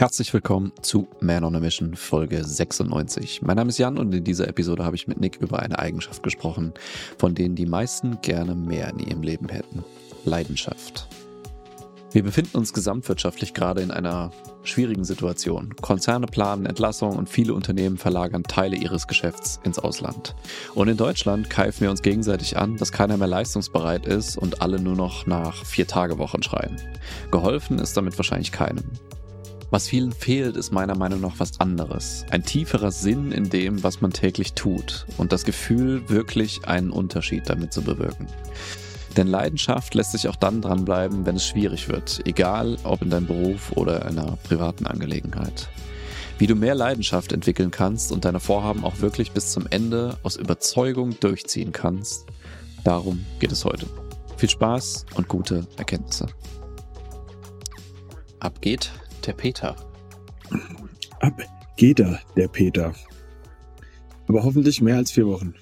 Herzlich willkommen zu Man on a Mission Folge 96. Mein Name ist Jan und in dieser Episode habe ich mit Nick über eine Eigenschaft gesprochen, von denen die meisten gerne mehr in ihrem Leben hätten. Leidenschaft. Wir befinden uns gesamtwirtschaftlich gerade in einer schwierigen Situation. Konzerne planen Entlassungen und viele Unternehmen verlagern Teile ihres Geschäfts ins Ausland. Und in Deutschland keifen wir uns gegenseitig an, dass keiner mehr leistungsbereit ist und alle nur noch nach Vier-Tage-Wochen schreien. Geholfen ist damit wahrscheinlich keinem. Was vielen fehlt, ist meiner Meinung nach was anderes. Ein tieferer Sinn in dem, was man täglich tut und das Gefühl, wirklich einen Unterschied damit zu bewirken. Denn Leidenschaft lässt sich auch dann dranbleiben, wenn es schwierig wird, egal ob in deinem Beruf oder in einer privaten Angelegenheit. Wie du mehr Leidenschaft entwickeln kannst und deine Vorhaben auch wirklich bis zum Ende aus Überzeugung durchziehen kannst, darum geht es heute. Viel Spaß und gute Erkenntnisse. Ab geht der Peter. Ab geht er, der Peter. Aber hoffentlich mehr als vier Wochen.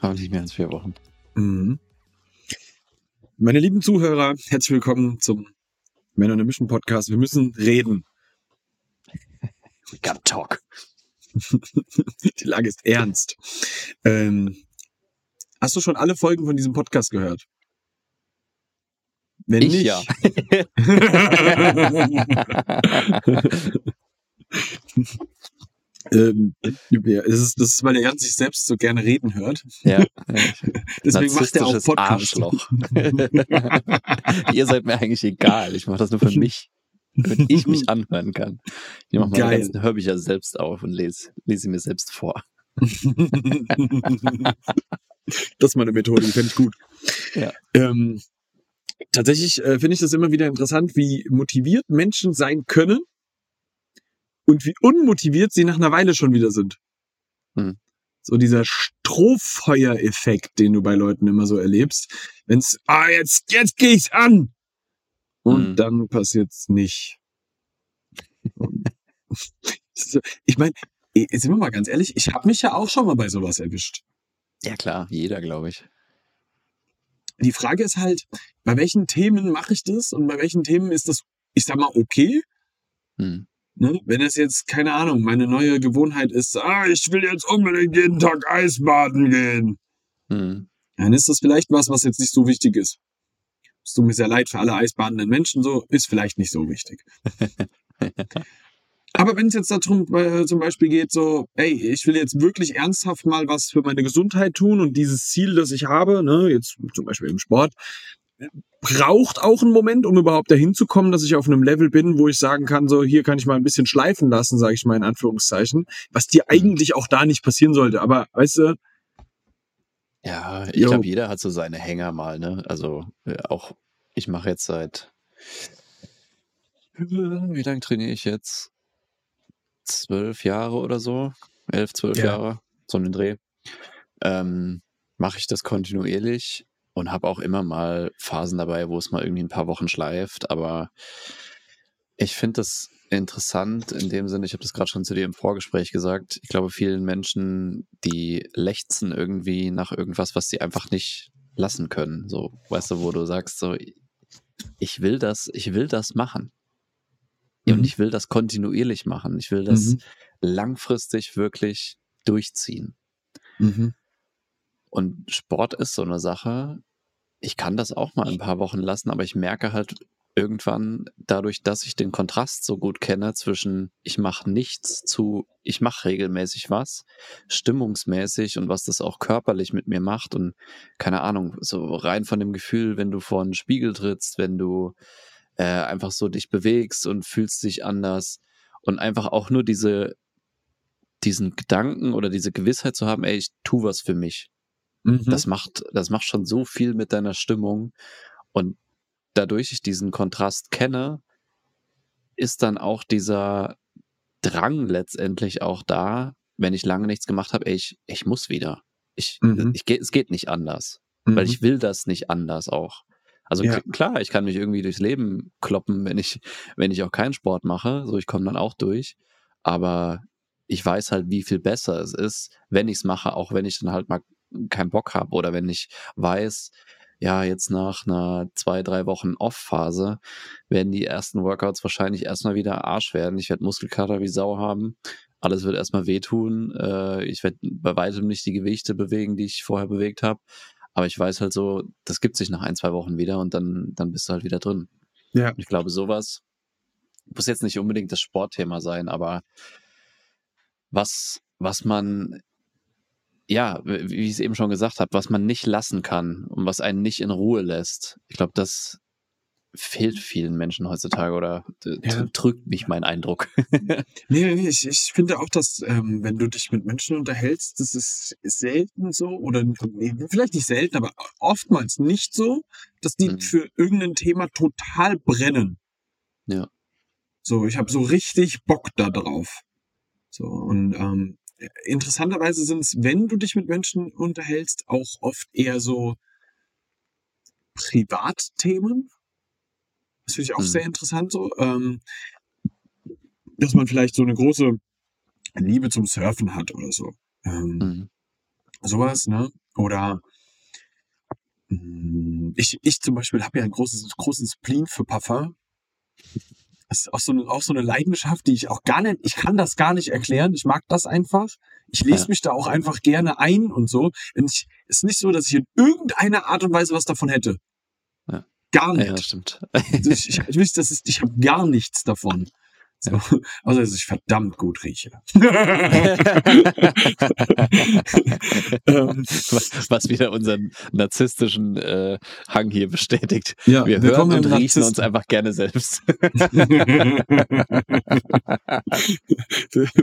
Hoffentlich mehr als vier Wochen. Mhm. Meine lieben Zuhörer, herzlich willkommen zum Men on a Mission Podcast. Wir müssen reden. We gotta talk. Die Lage ist ernst. Ähm, hast du schon alle Folgen von diesem Podcast gehört? Wenn Ich nicht, ja. ähm, ja, es ist, das ist, weil der Jan sich selbst so gerne reden hört. ja. Deswegen macht er auch Podcast. Arschloch. Ihr seid mir eigentlich egal. Ich mache das nur für mich, damit ich mich anhören kann. Ich mache meine ganzen Hörbücher selbst auf und lese, lese sie mir selbst vor. das ist meine Methode, die fände ich gut. Ja. Ähm, tatsächlich äh, finde ich das immer wieder interessant, wie motiviert Menschen sein können und wie unmotiviert sie nach einer Weile schon wieder sind. Hm. So dieser Strohfeuereffekt, den du bei Leuten immer so erlebst. Wenn's, ah, jetzt, jetzt geh ich's an! Und Hm. dann passiert's nicht. Ich meine, sind wir mal ganz ehrlich, ich habe mich ja auch schon mal bei sowas erwischt. Ja klar, jeder, glaube ich. Die Frage ist halt, bei welchen Themen mache ich das und bei welchen Themen ist das, ich sag mal, okay? Hm. Ne? Wenn es jetzt, keine Ahnung, meine neue Gewohnheit ist, ah, ich will jetzt unbedingt jeden Tag Eisbaden gehen, Hm. dann ist das vielleicht was, was jetzt nicht so wichtig ist. Es tut mir sehr leid für alle eisbadenden Menschen, so ist vielleicht nicht so wichtig. Aber wenn es jetzt darum äh, zum Beispiel geht, so, ey, ich will jetzt wirklich ernsthaft mal was für meine Gesundheit tun und dieses Ziel, das ich habe, ne, jetzt zum Beispiel im Sport, braucht auch einen Moment, um überhaupt dahin zu kommen, dass ich auf einem Level bin, wo ich sagen kann, so hier kann ich mal ein bisschen schleifen lassen, sage ich mal in Anführungszeichen, was dir eigentlich auch da nicht passieren sollte. Aber weißt du, Ja, ich glaube, jeder hat so seine Hänger mal, ne? Also äh, auch, ich mache jetzt seit, wie lange trainiere ich jetzt? Zwölf Jahre oder so? Elf, zwölf Ja. Jahre, so einen Dreh. Ähm, mache ich das kontinuierlich und habe auch immer mal Phasen dabei, wo es mal irgendwie ein paar Wochen schleift, aber ich finde das interessant in dem Sinne, ich habe das gerade schon zu dir im Vorgespräch gesagt, ich glaube, vielen Menschen, die lechzen irgendwie nach irgendwas, was sie einfach nicht lassen können. So, weißt du, wo du sagst, so, ich will das, ich will das machen. Und Mhm. ich will das kontinuierlich machen. Ich will das Mhm. langfristig wirklich durchziehen. mhm. Und Sport ist so eine Sache. Ich kann das auch mal ein paar Wochen lassen, aber ich merke halt irgendwann dadurch, dass ich den Kontrast so gut kenne zwischen ich mache nichts zu ich mache regelmäßig was, stimmungsmäßig und was das auch körperlich mit mir macht und keine Ahnung, so rein von dem Gefühl, wenn du vor einen Spiegel trittst, wenn du äh, einfach so dich bewegst und fühlst dich anders und einfach auch nur diese diesen Gedanken oder diese Gewissheit zu haben, ey, ich tu was für mich. Mhm. Das macht, das macht schon so viel mit deiner Stimmung. Und dadurch ich diesen Kontrast kenne, ist dann auch dieser Drang letztendlich auch da, wenn ich lange nichts gemacht habe, ey, ich, ich muss wieder. Ich, Mhm. ich, es geht nicht anders, Mhm. weil ich will das nicht anders auch. Also Ja. klar, ich kann mich irgendwie durchs Leben kloppen, wenn ich, wenn ich auch keinen Sport mache. So, ich komme dann auch durch. Aber ich weiß halt, wie viel besser es ist, wenn ich es mache, auch wenn ich dann halt mal keinen Bock habe oder wenn ich weiß, ja, jetzt nach einer zwei, drei Wochen Off-Phase werden die ersten Workouts wahrscheinlich erstmal wieder Arsch werden. Ich werde Muskelkater wie Sau haben. Alles wird erstmal wehtun. Äh, ich werde bei weitem nicht die Gewichte bewegen, die ich vorher bewegt habe. Aber ich weiß halt so, das gibt sich nach ein, zwei Wochen wieder und dann, dann bist du halt wieder drin. Ja. Ich glaube, sowas muss jetzt nicht unbedingt das Sportthema sein, aber was, was man ja, wie ich es eben schon gesagt habe, was man nicht lassen kann und was einen nicht in Ruhe lässt. Ich glaube, das fehlt vielen Menschen heutzutage oder ja. drückt mich mein Eindruck. nee, nee, ich, ich finde auch, dass ähm, wenn du dich mit Menschen unterhältst, das ist selten so oder nee, vielleicht nicht selten, aber oftmals nicht so, dass die mhm. für irgendein Thema total brennen. Ja. So, ich habe so richtig Bock da drauf. So und ähm, interessanterweise sind es, wenn du dich mit Menschen unterhältst, auch oft eher so Privatthemen. Das finde ich auch mhm. sehr interessant so. Ähm, dass man vielleicht so eine große Liebe zum Surfen hat oder so. Ähm, mhm. Sowas, ne? Oder mh, ich, ich zum Beispiel habe ja ein großes, großen Spleen für Parfum. Das ist auch so, eine, auch so eine Leidenschaft, die ich auch gar nicht, ich kann das gar nicht erklären. Ich mag das einfach. Ich lese ja. mich da auch einfach gerne ein und so. Es ist nicht so, dass ich in irgendeiner Art und Weise was davon hätte. Gar nicht. Ja, stimmt. Also ich, ich, ich, das ist, ich habe gar nichts davon. So. Ja. Also, dass ich verdammt gut rieche. Ähm. was, was, wieder unseren narzisstischen äh, Hang hier bestätigt. Ja, wir hören und riechen uns einfach gerne selbst.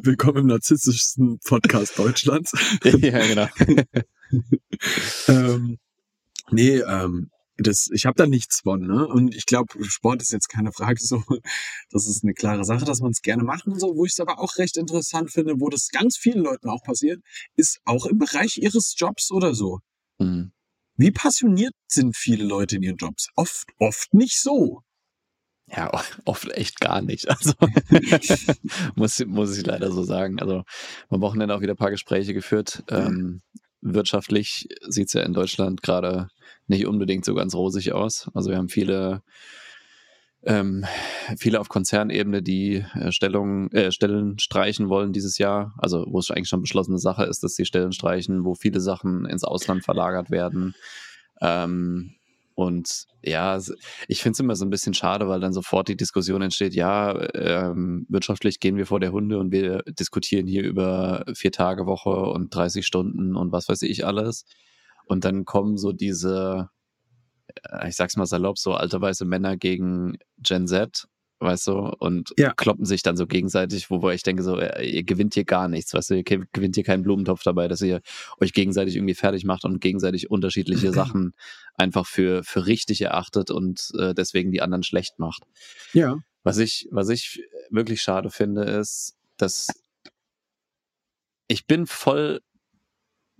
Willkommen im narzisstischsten Podcast Deutschlands. ja, genau. ähm, nee, ähm, das, ich habe da nichts von, ne? Und ich glaube, Sport ist jetzt keine Frage so. Das ist eine klare Sache, dass man es gerne macht und so. Wo ich es aber auch recht interessant finde, wo das ganz vielen Leuten auch passiert, ist auch im Bereich ihres Jobs oder so. Mhm. Wie passioniert sind viele Leute in ihren Jobs? Oft, oft nicht so. Ja, oft echt gar nicht. Also muss, muss ich leider so sagen. Also am Wochenende auch wieder ein paar Gespräche geführt. Ähm, wirtschaftlich sieht es ja in Deutschland gerade nicht unbedingt so ganz rosig aus. Also wir haben viele, ähm, viele auf Konzernebene, die äh, Stellung, äh, Stellen streichen wollen dieses Jahr. Also wo es eigentlich schon beschlossene Sache ist, dass sie Stellen streichen, wo viele Sachen ins Ausland verlagert werden. Ähm, und ja, ich finde es immer so ein bisschen schade, weil dann sofort die Diskussion entsteht, ja, ähm, wirtschaftlich gehen wir vor der Hunde und wir diskutieren hier über vier Tage Woche und 30 Stunden und was weiß ich alles. Und dann kommen so diese, äh, ich sag's mal salopp, so alte weiße Männer gegen Gen Z weißt du, und ja. kloppen sich dann so gegenseitig, wobei ich denke so, äh, ihr gewinnt hier gar nichts, weißt du, ihr gewinnt hier keinen Blumentopf dabei, dass ihr euch gegenseitig irgendwie fertig macht und gegenseitig unterschiedliche Sachen einfach für, für richtig erachtet und äh, deswegen die anderen schlecht macht. Ja. Was ich, was ich wirklich schade finde, ist, dass ich bin voll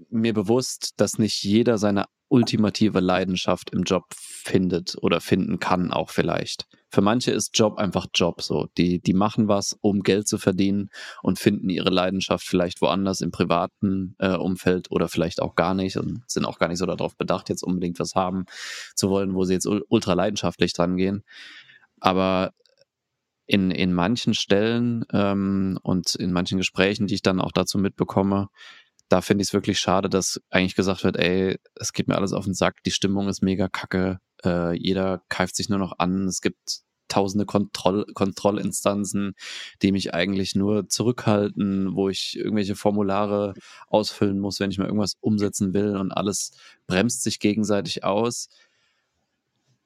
mir bewusst, dass nicht jeder seine ultimative Leidenschaft im Job findet oder finden kann auch vielleicht. Für manche ist Job einfach Job so. Die, die machen was, um Geld zu verdienen und finden ihre Leidenschaft vielleicht woanders im privaten äh, Umfeld oder vielleicht auch gar nicht und sind auch gar nicht so darauf bedacht, jetzt unbedingt was haben zu wollen, wo sie jetzt ultra leidenschaftlich dran gehen. Aber in, in manchen Stellen ähm, und in manchen Gesprächen, die ich dann auch dazu mitbekomme, da finde ich es wirklich schade, dass eigentlich gesagt wird, ey, es geht mir alles auf den Sack, die Stimmung ist mega kacke, äh, jeder keift sich nur noch an, es gibt tausende Kontroll Kontrollinstanzen, die mich eigentlich nur zurückhalten, wo ich irgendwelche Formulare ausfüllen muss, wenn ich mal irgendwas umsetzen will und alles bremst sich gegenseitig aus.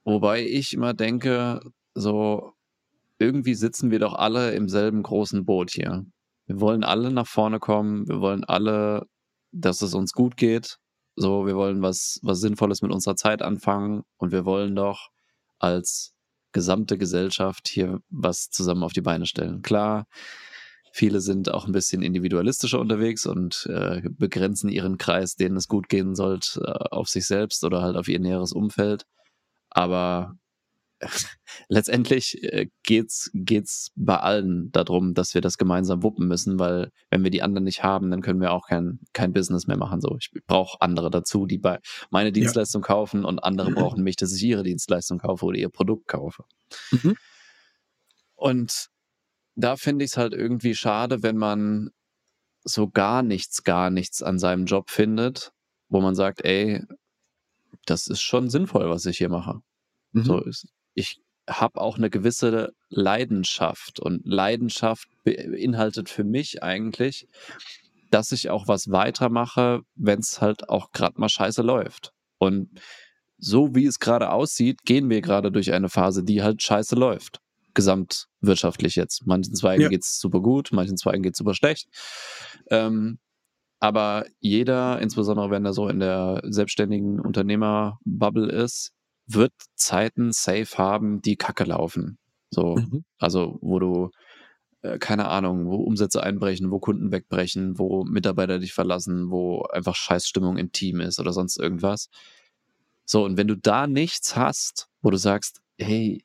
Wobei ich immer denke, so irgendwie sitzen wir doch alle im selben großen Boot hier. Wir wollen alle nach vorne kommen, wir wollen alle dass es uns gut geht. So, wir wollen was, was Sinnvolles mit unserer Zeit anfangen und wir wollen doch als gesamte Gesellschaft hier was zusammen auf die Beine stellen. Klar, viele sind auch ein bisschen individualistischer unterwegs und äh, begrenzen ihren Kreis, denen es gut gehen sollte, äh, auf sich selbst oder halt auf ihr näheres Umfeld. Aber letztendlich äh, geht's geht's bei allen darum, dass wir das gemeinsam wuppen müssen, weil wenn wir die anderen nicht haben, dann können wir auch kein kein Business mehr machen. So, ich brauche andere dazu, die bei meine Dienstleistung ja. kaufen und andere brauchen mich, dass ich ihre Dienstleistung kaufe oder ihr Produkt kaufe. Mhm. Und da finde ich es halt irgendwie schade, wenn man so gar nichts, gar nichts an seinem Job findet, wo man sagt, ey, das ist schon sinnvoll, was ich hier mache. Mhm. So ist, ich habe auch eine gewisse Leidenschaft und Leidenschaft beinhaltet für mich eigentlich, dass ich auch was weitermache, wenn es halt auch gerade mal scheiße läuft. Und so wie es gerade aussieht, gehen wir gerade durch eine Phase, die halt scheiße läuft. Gesamtwirtschaftlich jetzt. Manchen Zweigen ja. es super gut, manchen Zweigen geht es super schlecht. Ähm, aber jeder, insbesondere wenn er so in der selbstständigen Unternehmerbubble ist, wird Zeiten safe haben, die kacke laufen. So, mhm. also wo du, äh, keine Ahnung, wo Umsätze einbrechen, wo Kunden wegbrechen, wo Mitarbeiter dich verlassen, wo einfach Scheißstimmung im Team ist oder sonst irgendwas. So, und wenn du da nichts hast, wo du sagst, hey,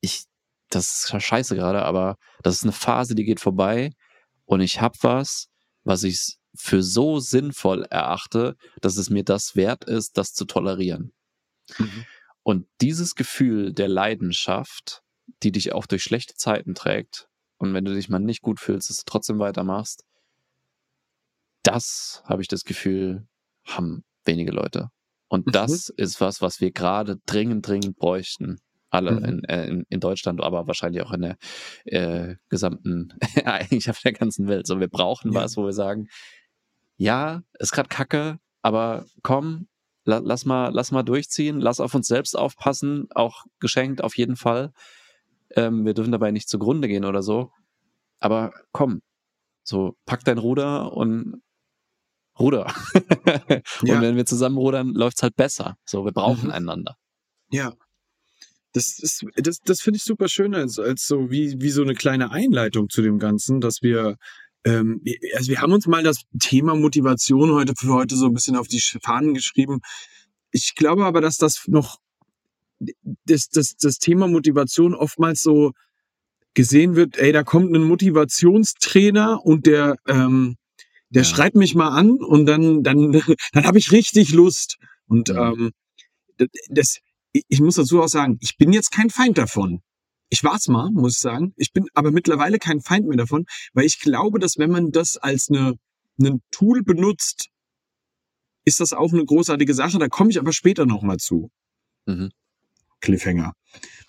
ich, das ist scheiße gerade, aber das ist eine Phase, die geht vorbei und ich hab was, was ich für so sinnvoll erachte, dass es mir das wert ist, das zu tolerieren. Mhm. Und dieses Gefühl der Leidenschaft, die dich auch durch schlechte Zeiten trägt, und wenn du dich mal nicht gut fühlst, dass du trotzdem weitermachst, das habe ich das Gefühl, haben wenige Leute. Und mhm. das ist was, was wir gerade dringend, dringend bräuchten. Alle mhm. in, äh, in, in, Deutschland, aber wahrscheinlich auch in der äh, gesamten, eigentlich auf der ganzen Welt. So, wir brauchen ja. was, wo wir sagen, ja, ist gerade kacke, aber komm, lass mal, lass mal durchziehen, lass auf uns selbst aufpassen, auch geschenkt auf jeden Fall. Ähm, wir dürfen dabei nicht zugrunde gehen oder so. Aber komm, so pack dein Ruder und Ruder. und ja. wenn wir zusammen rudern, läuft's halt besser. So, wir brauchen mhm. einander. Ja. Das ist, das, das finde ich super schön als, als so wie, wie so eine kleine Einleitung zu dem Ganzen, dass wir ähm, also wir haben uns mal das Thema Motivation heute für heute so ein bisschen auf die Fahnen geschrieben. Ich glaube aber, dass das noch das, das, das Thema Motivation oftmals so gesehen wird, ey, da kommt ein Motivationstrainer und der, ähm, der ja. schreibt mich mal an und dann, dann, dann habe ich richtig Lust. Und ja. ähm, das, ich muss dazu auch sagen, ich bin jetzt kein Feind davon. Ich war's mal, muss ich sagen. Ich bin aber mittlerweile kein Feind mehr davon, weil ich glaube, dass wenn man das als eine, ein Tool benutzt, ist das auch eine großartige Sache. Da komme ich aber später nochmal zu. Mhm. Cliffhanger.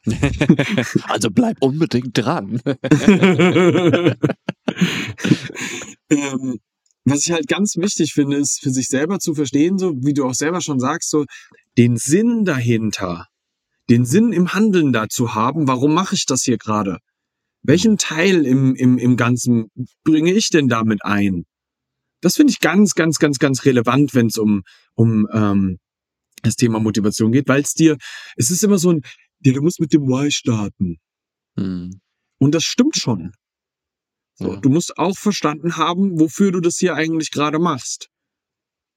also bleib unbedingt dran. ähm, was ich halt ganz wichtig finde, ist für sich selber zu verstehen, so wie du auch selber schon sagst, so den Sinn dahinter den Sinn im Handeln dazu haben, warum mache ich das hier gerade? Welchen Teil im, im, im Ganzen bringe ich denn damit ein? Das finde ich ganz, ganz, ganz, ganz relevant, wenn es um, um ähm, das Thema Motivation geht, weil es dir, es ist immer so ein, ja, du musst mit dem Why starten. Hm. Und das stimmt schon. So, ja. Du musst auch verstanden haben, wofür du das hier eigentlich gerade machst.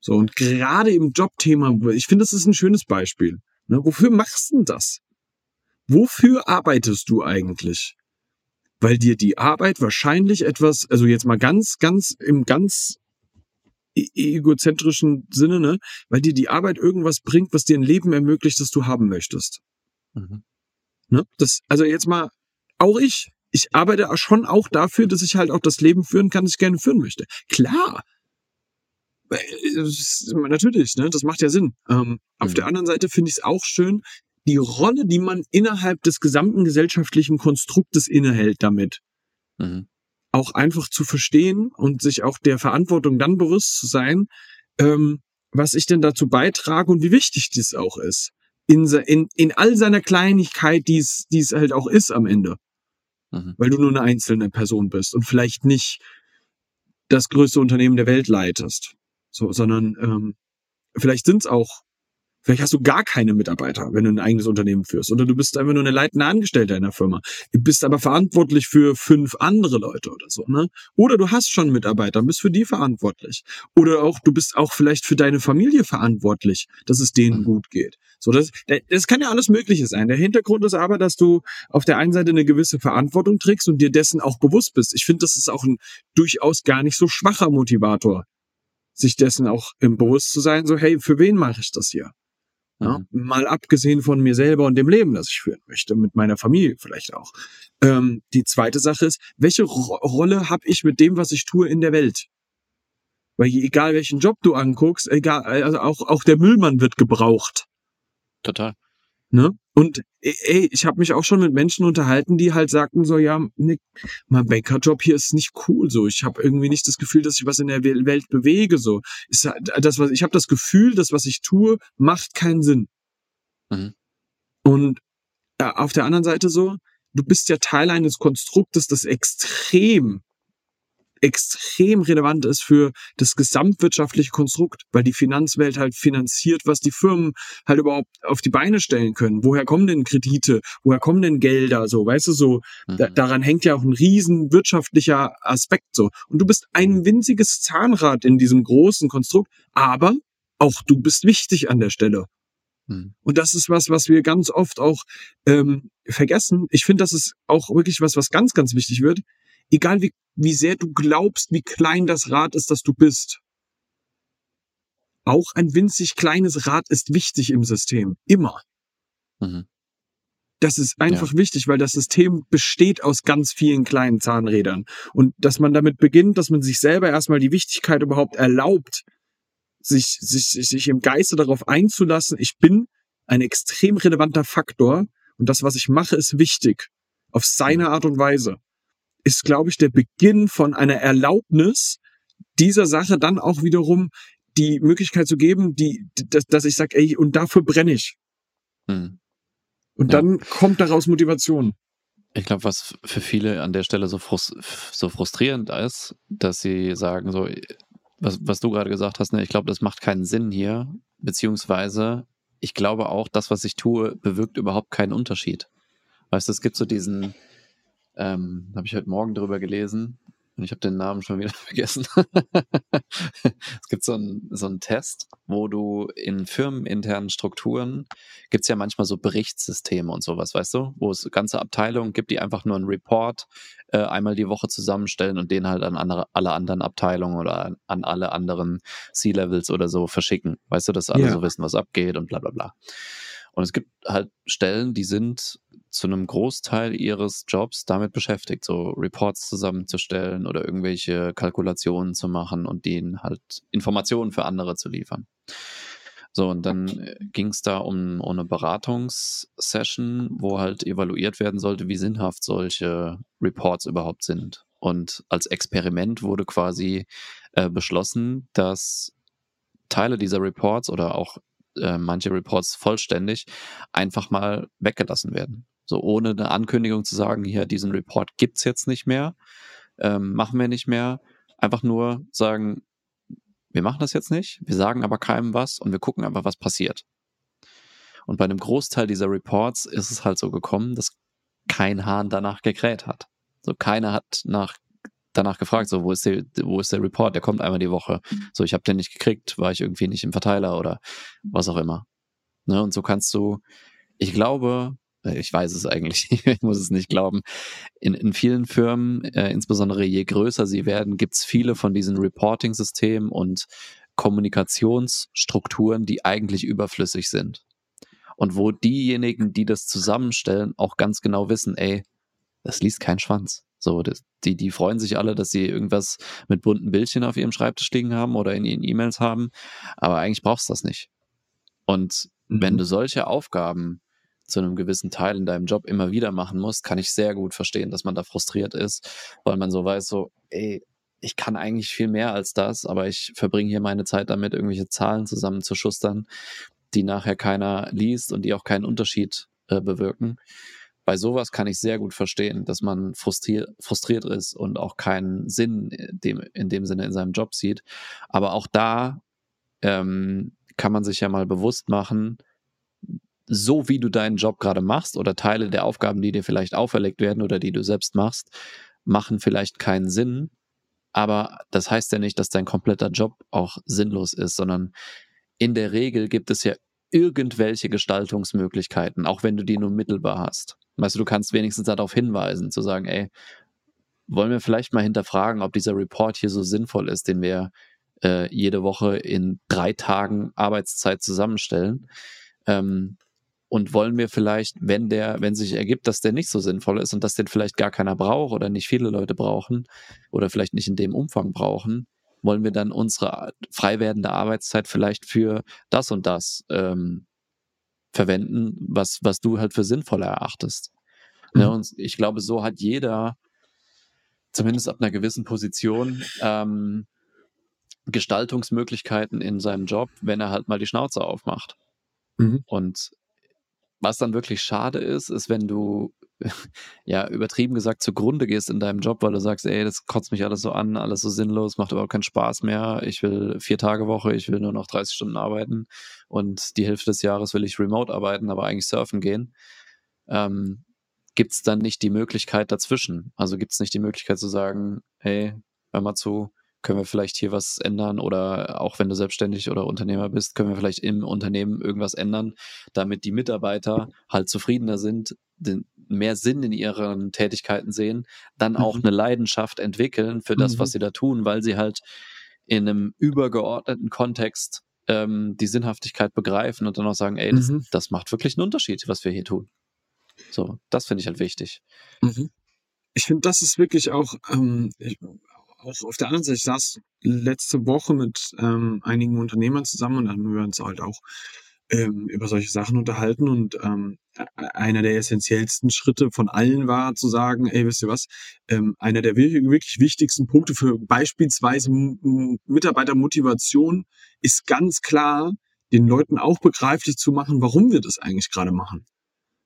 So, und gerade im Jobthema, ich finde, das ist ein schönes Beispiel. Ne, wofür machst du denn das? Wofür arbeitest du eigentlich? Weil dir die Arbeit wahrscheinlich etwas, also jetzt mal ganz, ganz im ganz e-, egozentrischen Sinne, ne, weil dir die Arbeit irgendwas bringt, was dir ein Leben ermöglicht, das du haben möchtest. Mhm. Ne? Das, also jetzt mal, auch ich, ich arbeite schon auch dafür, dass ich halt auch das Leben führen kann, das ich gerne führen möchte. Klar, natürlich, ne, das macht ja Sinn. Ähm, mhm. Auf der anderen Seite finde ich es auch schön, die Rolle, die man innerhalb des gesamten gesellschaftlichen Konstruktes innehält damit. Mhm. Auch einfach zu verstehen und sich auch der Verantwortung dann bewusst zu sein, ähm, was ich denn dazu beitrage und wie wichtig dies auch ist. In, in, in all seiner Kleinigkeit, die es halt auch ist am Ende. Mhm. Weil du nur eine einzelne Person bist und vielleicht nicht das größte Unternehmen der Welt leitest. So, sondern ähm, vielleicht sind es auch Vielleicht hast du gar keine Mitarbeiter, wenn du ein eigenes Unternehmen führst. Oder du bist einfach nur eine leitende Angestellte in der Firma. Du bist aber verantwortlich für fünf andere Leute oder so, ne? Oder du hast schon Mitarbeiter und bist für die verantwortlich. Oder auch, du bist auch vielleicht für deine Familie verantwortlich, dass es denen mhm. gut geht. So, das, das kann ja alles Mögliche sein. Der Hintergrund ist aber, dass du auf der einen Seite eine gewisse Verantwortung trägst und dir dessen auch bewusst bist. Ich finde, das ist auch ein durchaus gar nicht so schwacher Motivator, sich dessen auch im Bewusst zu sein, so, hey, für wen mache ich das hier? Ja, mhm. mal abgesehen von mir selber und dem Leben, das ich führen möchte, mit meiner Familie vielleicht auch. Ähm, die zweite Sache ist, welche Ro Rolle habe ich mit dem, was ich tue in der Welt? Weil egal welchen Job du anguckst, egal, also auch, auch der Müllmann wird gebraucht. Total. Ne? Und ey, ich habe mich auch schon mit Menschen unterhalten, die halt sagten so, ja, Nick, mein Bäckerjob hier ist nicht cool so. Ich habe irgendwie nicht das Gefühl, dass ich was in der Welt bewege so. Ist das was ich habe das Gefühl, das was ich tue, macht keinen Sinn. Mhm. Und äh, auf der anderen Seite so, du bist ja Teil eines Konstruktes, das extrem extrem relevant ist für das gesamtwirtschaftliche Konstrukt, weil die Finanzwelt halt finanziert, was die Firmen halt überhaupt auf die Beine stellen können. Woher kommen denn Kredite? Woher kommen denn Gelder? So, weißt du, so, mhm. da, daran hängt ja auch ein riesen wirtschaftlicher Aspekt so. Und du bist ein winziges Zahnrad in diesem großen Konstrukt, aber auch du bist wichtig an der Stelle. Mhm. Und das ist was, was wir ganz oft auch ähm, vergessen. Ich finde, das ist auch wirklich was, was ganz, ganz wichtig wird egal wie, wie sehr du glaubst, wie klein das Rad ist, das du bist. Auch ein winzig kleines Rad ist wichtig im System. Immer. Mhm. Das ist einfach ja. wichtig, weil das System besteht aus ganz vielen kleinen Zahnrädern. Und dass man damit beginnt, dass man sich selber erstmal die Wichtigkeit überhaupt erlaubt, sich, sich, sich im Geiste darauf einzulassen, ich bin ein extrem relevanter Faktor und das, was ich mache, ist wichtig. Auf seine Art und Weise ist, glaube ich, der Beginn von einer Erlaubnis, dieser Sache dann auch wiederum die Möglichkeit zu geben, die, dass, dass ich sage, ey, und dafür brenne ich. Hm. Und ja. dann kommt daraus Motivation. Ich glaube, was für viele an der Stelle so, frust so frustrierend ist, dass sie sagen, so, was, was du gerade gesagt hast, ne, ich glaube, das macht keinen Sinn hier, beziehungsweise ich glaube auch, das, was ich tue, bewirkt überhaupt keinen Unterschied. Weißt du, es gibt so diesen, ähm, habe ich heute Morgen drüber gelesen und ich habe den Namen schon wieder vergessen. es gibt so einen so einen Test, wo du in firmeninternen Strukturen gibt's ja manchmal so Berichtssysteme und sowas, weißt du, wo es ganze Abteilungen gibt, die einfach nur einen Report äh, einmal die Woche zusammenstellen und den halt an andere, alle anderen Abteilungen oder an, alle anderen C-Levels oder so verschicken. Weißt du, dass alle yeah. so wissen, was abgeht und bla bla bla. Und es gibt halt Stellen, die sind zu einem Großteil ihres Jobs damit beschäftigt, so Reports zusammenzustellen oder irgendwelche Kalkulationen zu machen und denen halt Informationen für andere zu liefern. So, und dann äh, ging es da um, um eine Beratungssession, wo halt evaluiert werden sollte, wie sinnhaft solche Reports überhaupt sind. Und als Experiment wurde quasi äh, beschlossen, dass Teile dieser Reports oder auch äh, manche Reports vollständig einfach mal weggelassen werden. So ohne eine Ankündigung zu sagen, hier, diesen Report gibt's jetzt nicht mehr, ähm, machen wir nicht mehr. Einfach nur sagen, wir machen das jetzt nicht, wir sagen aber keinem was und wir gucken einfach, was passiert. Und bei einem Großteil dieser Reports ist es halt so gekommen, dass kein Hahn danach gekräht hat. So keiner hat nach danach gefragt, so wo ist der, wo ist der Report? Der kommt einmal die Woche. So ich habe den nicht gekriegt, war ich irgendwie nicht im Verteiler oder was auch immer. Ne? Und so kannst du, ich glaube, ich weiß es eigentlich, ich muss es nicht glauben. In, in vielen Firmen, äh, insbesondere je größer sie werden, gibt es viele von diesen Reporting-Systemen und Kommunikationsstrukturen, die eigentlich überflüssig sind. Und wo diejenigen, die das zusammenstellen, auch ganz genau wissen, ey, das liest kein Schwanz. So, das, die, die freuen sich alle, dass sie irgendwas mit bunten Bildchen auf ihrem Schreibtisch liegen haben oder in ihren E-Mails haben, aber eigentlich brauchst du das nicht. Und mhm. wenn du solche Aufgaben zu einem gewissen Teil in deinem Job immer wieder machen musst, kann ich sehr gut verstehen, dass man da frustriert ist, weil man so weiß, so, ey, ich kann eigentlich viel mehr als das, aber ich verbringe hier meine Zeit damit, irgendwelche Zahlen zusammenzuschustern, die nachher keiner liest und die auch keinen Unterschied äh, bewirken. Bei sowas kann ich sehr gut verstehen, dass man frustriert, frustriert ist und auch keinen Sinn in dem, in dem Sinne in seinem Job sieht. Aber auch da ähm, kann man sich ja mal bewusst machen, so wie du deinen Job gerade machst oder Teile der Aufgaben, die dir vielleicht auferlegt werden oder die du selbst machst, machen vielleicht keinen Sinn. Aber das heißt ja nicht, dass dein kompletter Job auch sinnlos ist, sondern in der Regel gibt es ja irgendwelche Gestaltungsmöglichkeiten, auch wenn du die nur mittelbar hast. Weißt du, du kannst wenigstens darauf hinweisen, zu sagen, ey, wollen wir vielleicht mal hinterfragen, ob dieser Report hier so sinnvoll ist, den wir äh, jede Woche in drei Tagen Arbeitszeit zusammenstellen. Ähm, und wollen wir vielleicht, wenn der, wenn sich ergibt, dass der nicht so sinnvoll ist und dass den vielleicht gar keiner braucht oder nicht viele Leute brauchen oder vielleicht nicht in dem Umfang brauchen, wollen wir dann unsere frei werdende Arbeitszeit vielleicht für das und das ähm, verwenden, was, was du halt für sinnvoller erachtest. Mhm. Ja, und ich glaube, so hat jeder, zumindest ab einer gewissen Position, ähm, Gestaltungsmöglichkeiten in seinem Job, wenn er halt mal die Schnauze aufmacht. Mhm. Und was dann wirklich schade ist, ist, wenn du, ja, übertrieben gesagt, zugrunde gehst in deinem Job, weil du sagst, ey, das kotzt mich alles so an, alles so sinnlos, macht überhaupt keinen Spaß mehr. Ich will vier Tage Woche, ich will nur noch 30 Stunden arbeiten und die Hälfte des Jahres will ich remote arbeiten, aber eigentlich surfen gehen. Ähm, gibt es dann nicht die Möglichkeit dazwischen? Also gibt es nicht die Möglichkeit zu sagen, hey, hör mal zu, können wir vielleicht hier was ändern oder auch wenn du selbstständig oder Unternehmer bist, können wir vielleicht im Unternehmen irgendwas ändern, damit die Mitarbeiter halt zufriedener sind, mehr Sinn in ihren Tätigkeiten sehen, dann auch mhm. eine Leidenschaft entwickeln für das, mhm. was sie da tun, weil sie halt in einem übergeordneten Kontext ähm, die Sinnhaftigkeit begreifen und dann auch sagen, ey, das, mhm. das macht wirklich einen Unterschied, was wir hier tun. So, das finde ich halt wichtig. Mhm. Ich finde, das ist wirklich auch, ähm, ich, auch auf der anderen Seite, ich saß letzte Woche mit ähm, einigen Unternehmern zusammen und dann haben wir uns halt auch ähm, über solche Sachen unterhalten und ähm, einer der essentiellsten Schritte von allen war zu sagen, ey, wisst ihr was, ähm, einer der wirklich, wichtigsten Punkte für beispielsweise Mitarbeitermotivation ist ganz klar, den Leuten auch begreiflich zu machen, warum wir das eigentlich gerade machen.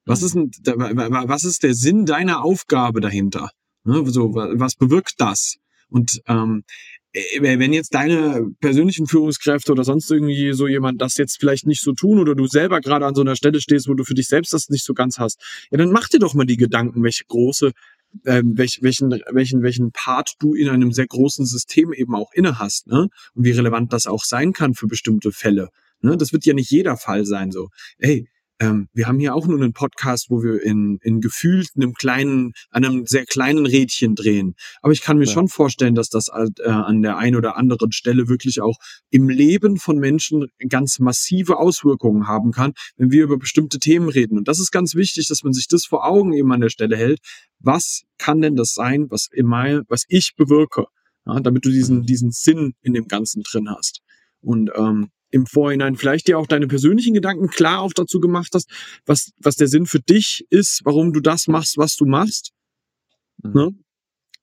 Was ist, denn, was ist der Sinn deiner Aufgabe dahinter? Ne, so, was bewirkt das? Und ähm, äh, wenn jetzt deine persönlichen Führungskräfte oder sonst irgendwie so jemand das jetzt vielleicht nicht so tun oder du selber gerade an so einer Stelle stehst, wo du für dich selbst das nicht so ganz hast, ja, dann mach dir doch mal die Gedanken, welche große, ähm, welch, welchen, welchen, welchen Part du in einem sehr großen System eben auch inne hast, ne? Und wie relevant das auch sein kann für bestimmte Fälle. Ne? Das wird ja nicht jeder Fall sein, so. Ey, ähm, wir haben hier auch nur einen Podcast, wo wir in, in gefühlt einem kleinen, einem sehr kleinen Rädchen drehen. Aber ich kann mir ja. schon vorstellen, dass das äh, an der einen oder anderen Stelle wirklich auch im Leben von Menschen ganz massive Auswirkungen haben kann, wenn wir über bestimmte Themen reden. Und das ist ganz wichtig, dass man sich das vor Augen eben an der Stelle hält. Was kann denn das sein, was immer, was ich bewirke? Ja, damit du diesen, diesen Sinn in dem Ganzen drin hast. Und ähm, im Vorhinein vielleicht dir auch deine persönlichen Gedanken klar auch dazu gemacht hast, was, was der Sinn für dich ist, warum du das machst, was du machst. Mhm. Ne?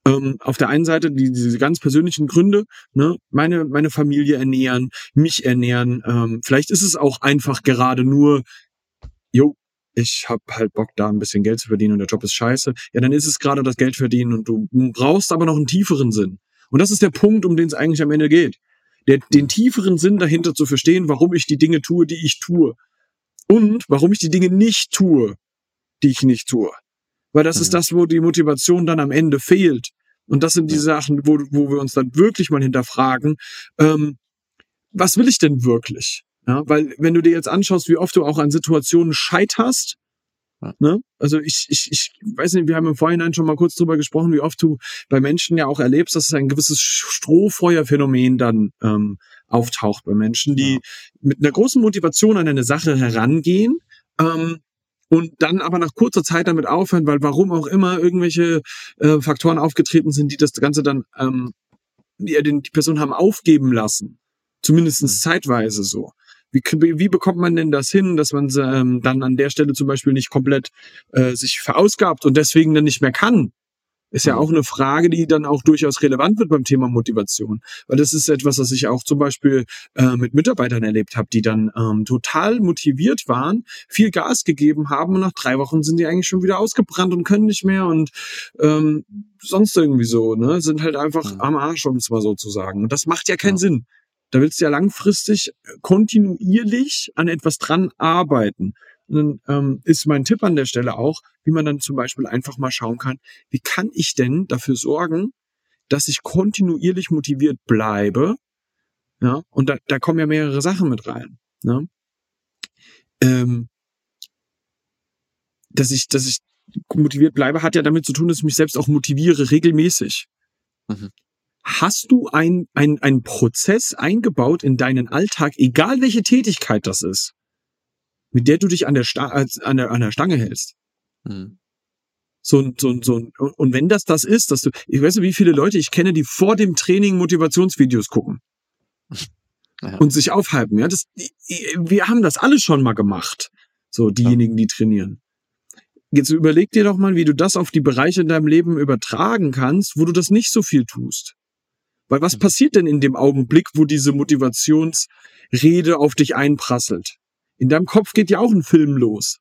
Ähm, auf der einen Seite die, diese ganz persönlichen Gründe, ne, meine, meine Familie ernähren, mich ernähren. Ähm, vielleicht ist es auch einfach gerade nur, jo, ich habe halt Bock, da ein bisschen Geld zu verdienen und der Job ist scheiße. Ja, dann ist es gerade das Geld verdienen und du brauchst aber noch einen tieferen Sinn. Und das ist der Punkt, um den es eigentlich am Ende geht der, den tieferen Sinn dahinter zu verstehen, warum ich die Dinge tue, die ich tue. Und warum ich die Dinge nicht tue, die ich nicht tue. Weil das mhm. ist das, wo die Motivation dann am Ende fehlt. Und das sind die Sachen, wo, wo wir uns dann wirklich mal hinterfragen, ähm, was will ich denn wirklich? Ja, weil wenn du dir jetzt anschaust, wie oft du auch an Situationen scheiterst, Ne? Also ich, ich, ich weiß nicht, wir haben im Vorhinein schon mal kurz drüber gesprochen, wie oft du bei Menschen ja auch erlebst, dass es ein gewisses Strohfeuerphänomen dann ähm, auftaucht bei Menschen, die ja. mit einer großen Motivation an eine Sache herangehen ähm, und dann aber nach kurzer Zeit damit aufhören, weil warum auch immer irgendwelche äh, Faktoren aufgetreten sind, die das Ganze dann ähm, die, die Person haben aufgeben lassen. Zumindestens mhm. zeitweise so. Wie, wie bekommt man denn das hin, dass man ähm, dann an der Stelle zum Beispiel nicht komplett äh, sich verausgabt und deswegen dann nicht mehr kann? Ist ja mhm. auch eine Frage, die dann auch durchaus relevant wird beim Thema Motivation. Weil das ist etwas, was ich auch zum Beispiel äh, mit Mitarbeitern erlebt habe, die dann ähm, total motiviert waren, viel Gas gegeben haben und nach drei Wochen sind die eigentlich schon wieder ausgebrannt und können nicht mehr und ähm, sonst irgendwie so, ne? Sind halt einfach mhm. am Arsch, um es mal so zu sagen. Und das macht ja keinen ja. Sinn. Da willst du ja langfristig kontinuierlich an etwas dran arbeiten. Und dann ähm, ist mein Tipp an der Stelle auch, wie man dann zum Beispiel einfach mal schauen kann, wie kann ich denn dafür sorgen, dass ich kontinuierlich motiviert bleibe. Ja, und da, da kommen ja mehrere Sachen mit rein. Ne? Ähm, dass ich, dass ich motiviert bleibe, hat ja damit zu tun, dass ich mich selbst auch motiviere, regelmäßig. Mhm. Hast du ein, ein, einen Prozess eingebaut in deinen Alltag, egal welche Tätigkeit das ist, mit der du dich an der, Sta an der, an der Stange hältst? Mhm. So, so, so, und wenn das das ist, dass du, ich weiß nicht, wie viele Leute ich kenne, die vor dem Training Motivationsvideos gucken. Ja. Und sich aufhalten, ja, das, wir haben das alle schon mal gemacht. So, diejenigen, die trainieren. Jetzt überleg dir doch mal, wie du das auf die Bereiche in deinem Leben übertragen kannst, wo du das nicht so viel tust. Weil was mhm. passiert denn in dem Augenblick, wo diese Motivationsrede auf dich einprasselt? In deinem Kopf geht ja auch ein Film los.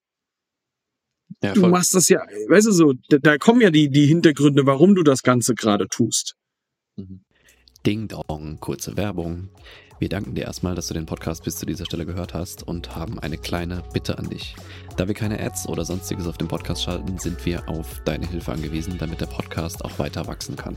Ja, du machst das ja, weißt du so, da, da, kommen ja die, die Hintergründe, warum du das Ganze gerade tust. Mhm. Ding Dong, kurze Werbung. Wir danken dir erstmal, dass du den Podcast bis zu dieser Stelle gehört hast und haben eine kleine Bitte an dich. Da wir keine Ads oder sonstiges auf dem Podcast schalten, sind wir auf deine Hilfe angewiesen, damit der Podcast auch weiter wachsen kann.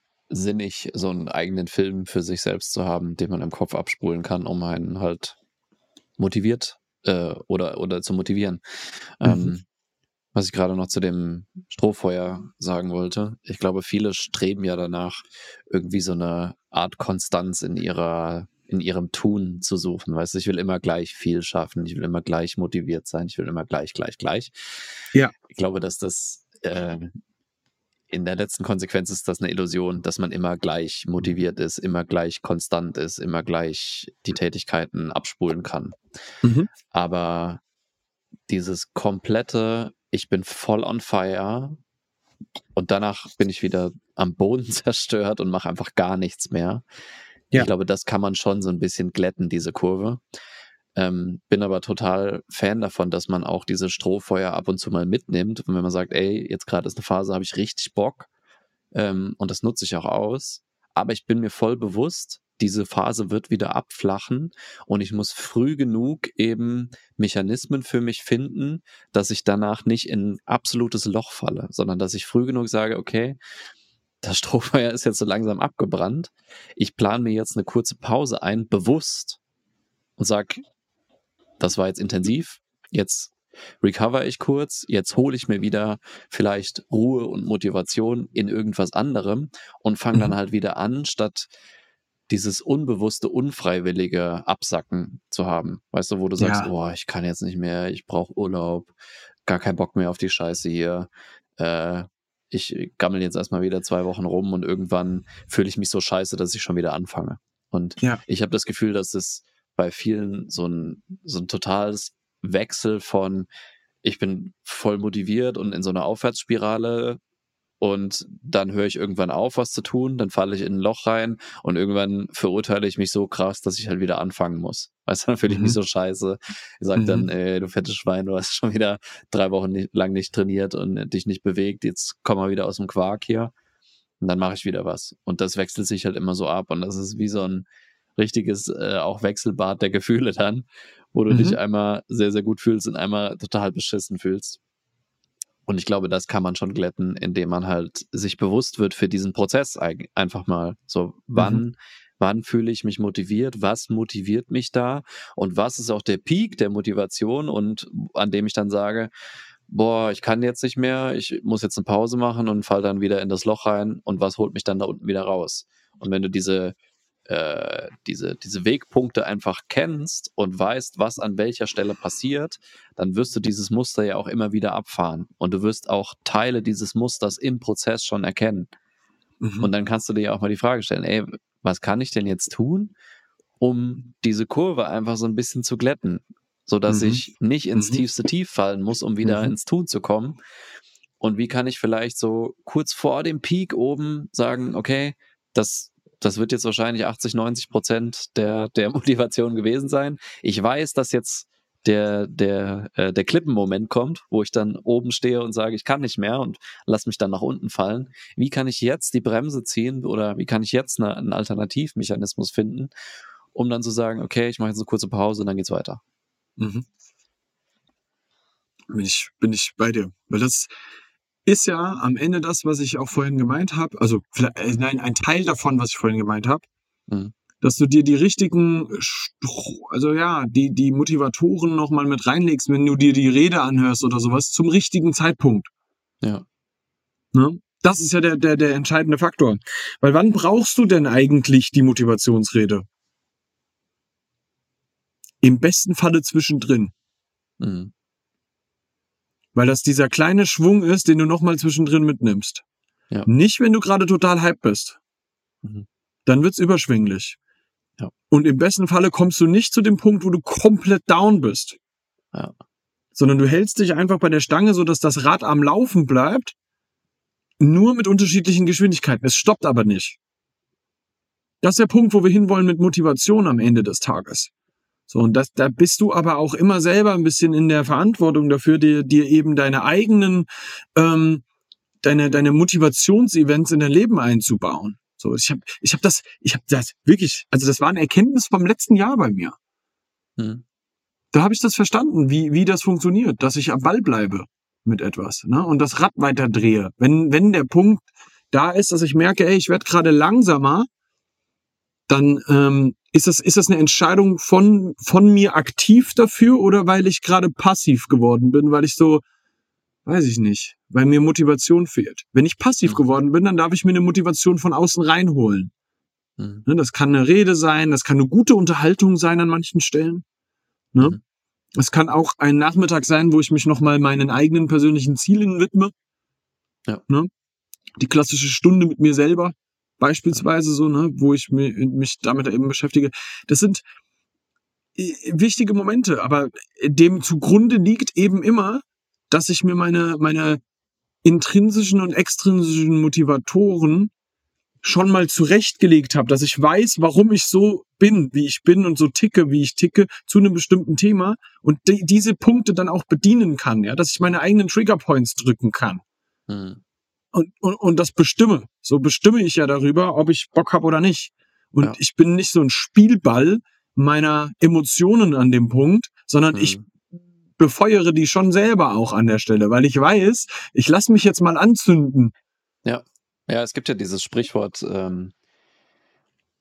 sinnig, so einen eigenen Film für sich selbst zu haben, den man im Kopf abspulen kann, um einen halt motiviert äh, oder, oder zu motivieren. Mhm. Ähm, was ich gerade noch zu dem Strohfeuer sagen wollte, ich glaube, viele streben ja danach, irgendwie so eine Art Konstanz in ihrer in ihrem Tun zu suchen. Weißt du, ich will immer gleich viel schaffen, ich will immer gleich motiviert sein, ich will immer gleich, gleich, gleich. Ja. Ich glaube, dass das äh, in der letzten Konsequenz ist das eine Illusion, dass man immer gleich motiviert ist, immer gleich konstant ist, immer gleich die Tätigkeiten abspulen kann. Mhm. Aber dieses komplette, ich bin voll on fire und danach bin ich wieder am Boden zerstört und mache einfach gar nichts mehr. Ja. Ich glaube, das kann man schon so ein bisschen glätten, diese Kurve. Ähm, bin aber total Fan davon, dass man auch diese Strohfeuer ab und zu mal mitnimmt. Und wenn man sagt, ey, jetzt gerade ist eine Phase, habe ich richtig Bock ähm, und das nutze ich auch aus. Aber ich bin mir voll bewusst, diese Phase wird wieder abflachen und ich muss früh genug eben Mechanismen für mich finden, dass ich danach nicht in absolutes Loch falle, sondern dass ich früh genug sage, okay, das Strohfeuer ist jetzt so langsam abgebrannt. Ich plane mir jetzt eine kurze Pause ein, bewusst und sage, das war jetzt intensiv, jetzt recover ich kurz, jetzt hole ich mir wieder vielleicht Ruhe und Motivation in irgendwas anderem und fange dann mhm. halt wieder an, statt dieses unbewusste, unfreiwillige Absacken zu haben. Weißt du, wo du sagst, ja. oh, ich kann jetzt nicht mehr, ich brauche Urlaub, gar keinen Bock mehr auf die Scheiße hier. Äh, ich gammel jetzt erstmal wieder zwei Wochen rum und irgendwann fühle ich mich so scheiße, dass ich schon wieder anfange. Und ja. ich habe das Gefühl, dass es bei vielen so ein, so ein totales Wechsel von, ich bin voll motiviert und in so einer Aufwärtsspirale und dann höre ich irgendwann auf, was zu tun, dann falle ich in ein Loch rein und irgendwann verurteile ich mich so krass, dass ich halt wieder anfangen muss. Weißt du, dann fühle ich mhm. mich so scheiße. Ich sage mhm. dann, ey, du fettes Schwein, du hast schon wieder drei Wochen nicht, lang nicht trainiert und dich nicht bewegt, jetzt komm mal wieder aus dem Quark hier. Und dann mache ich wieder was. Und das wechselt sich halt immer so ab und das ist wie so ein, richtiges äh, auch Wechselbad der Gefühle dann, wo du mhm. dich einmal sehr, sehr gut fühlst und einmal total beschissen fühlst. Und ich glaube, das kann man schon glätten, indem man halt sich bewusst wird für diesen Prozess einfach mal. So, wann, mhm. wann fühle ich mich motiviert? Was motiviert mich da? Und was ist auch der Peak der Motivation? Und an dem ich dann sage, boah, ich kann jetzt nicht mehr, ich muss jetzt eine Pause machen und fall dann wieder in das Loch rein. Und was holt mich dann da unten wieder raus? Und wenn du diese äh, diese, diese Wegpunkte einfach kennst und weißt, was an welcher Stelle passiert, dann wirst du dieses Muster ja auch immer wieder abfahren. Und du wirst auch Teile dieses Musters im Prozess schon erkennen. Mhm. Und dann kannst du dir ja auch mal die Frage stellen, ey, was kann ich denn jetzt tun, um diese Kurve einfach so ein bisschen zu glätten? so dass Mhm. ich nicht ins Mhm. tiefste Tief fallen muss, um wieder Mhm. ins Tun zu kommen. Und wie kann ich vielleicht so kurz vor dem Peak oben sagen, okay, das, das wird jetzt wahrscheinlich 80, 90 Prozent der, der Motivation gewesen sein. Ich weiß, dass jetzt der, der, äh, der Klippenmoment kommt, wo ich dann oben stehe und sage, ich kann nicht mehr und lass mich dann nach unten fallen. Wie kann ich jetzt die Bremse ziehen oder wie kann ich jetzt eine, einen Alternativmechanismus finden, um dann zu sagen, okay, ich mache jetzt eine kurze Pause und dann geht's weiter. Mhm. Bin ich, bin ich bei dir. Weil das ist ja am Ende das, was ich auch vorhin gemeint habe. Also, äh, nein, ein Teil davon, was ich vorhin gemeint habe. Mhm. Dass du dir die richtigen, also ja, die, die Motivatoren nochmal mit reinlegst, wenn du dir die Rede anhörst oder sowas, zum richtigen Zeitpunkt. Ja. Ne? Das ist ja der, der, der entscheidende Faktor. Weil wann brauchst du denn eigentlich die Motivationsrede? Im besten Falle zwischendrin. Mhm. Weil das dieser kleine Schwung ist, den du nochmal zwischendrin mitnimmst. Ja. Nicht, wenn du gerade total hype bist. Mhm. Dann wird's überschwinglich. Ja. Und im besten Falle kommst du nicht zu dem Punkt, wo du komplett down bist. Ja. Sondern du hältst dich einfach bei der Stange, so dass das Rad am Laufen bleibt. Nur mit unterschiedlichen Geschwindigkeiten. Es stoppt aber nicht. Das ist der Punkt, wo wir hinwollen mit Motivation am Ende des Tages. So, und das, da bist du aber auch immer selber ein bisschen in der Verantwortung dafür, dir, dir eben deine eigenen, ähm, deine, deine Motivationsevents in dein Leben einzubauen. So, ich habe ich hab das, ich habe das wirklich, also das war eine Erkenntnis vom letzten Jahr bei mir. Mhm. Da habe ich das verstanden, wie, wie das funktioniert, dass ich am Ball bleibe mit etwas ne? und das Rad weiter drehe. Wenn, wenn der Punkt da ist, dass ich merke, ey, ich werde gerade langsamer, dann ähm, ist das, ist das eine Entscheidung von, von mir aktiv dafür oder weil ich gerade passiv geworden bin, weil ich so, weiß ich nicht, weil mir Motivation fehlt. Wenn ich passiv Mhm. geworden bin, dann darf ich mir eine Motivation von außen reinholen. Mhm. Ne, das kann eine Rede sein, das kann eine gute Unterhaltung sein an manchen Stellen. Ne? Mhm. Es kann auch ein Nachmittag sein, wo ich mich nochmal meinen eigenen persönlichen Zielen widme. Ja. Ne? Die klassische Stunde mit mir selber, beispielsweise so, ne, wo ich mi- mich damit eben beschäftige. Das sind äh, wichtige Momente, aber dem zugrunde liegt eben immer, dass ich mir meine, meine intrinsischen und extrinsischen Motivatoren schon mal zurechtgelegt habe, dass ich weiß, warum ich so bin, wie ich bin und so ticke, wie ich ticke zu einem bestimmten Thema und die, diese Punkte dann auch bedienen kann, ja, dass ich meine eigenen Triggerpoints drücken kann Mhm. Und, und, und das bestimme. So bestimme ich ja darüber, ob ich Bock habe oder nicht. Und Ja. ich bin nicht so ein Spielball meiner Emotionen an dem Punkt, sondern ich Mhm. befeuere die schon selber auch an der Stelle, weil ich weiß, ich lasse mich jetzt mal anzünden. Ja, es gibt ja dieses Sprichwort, ähm,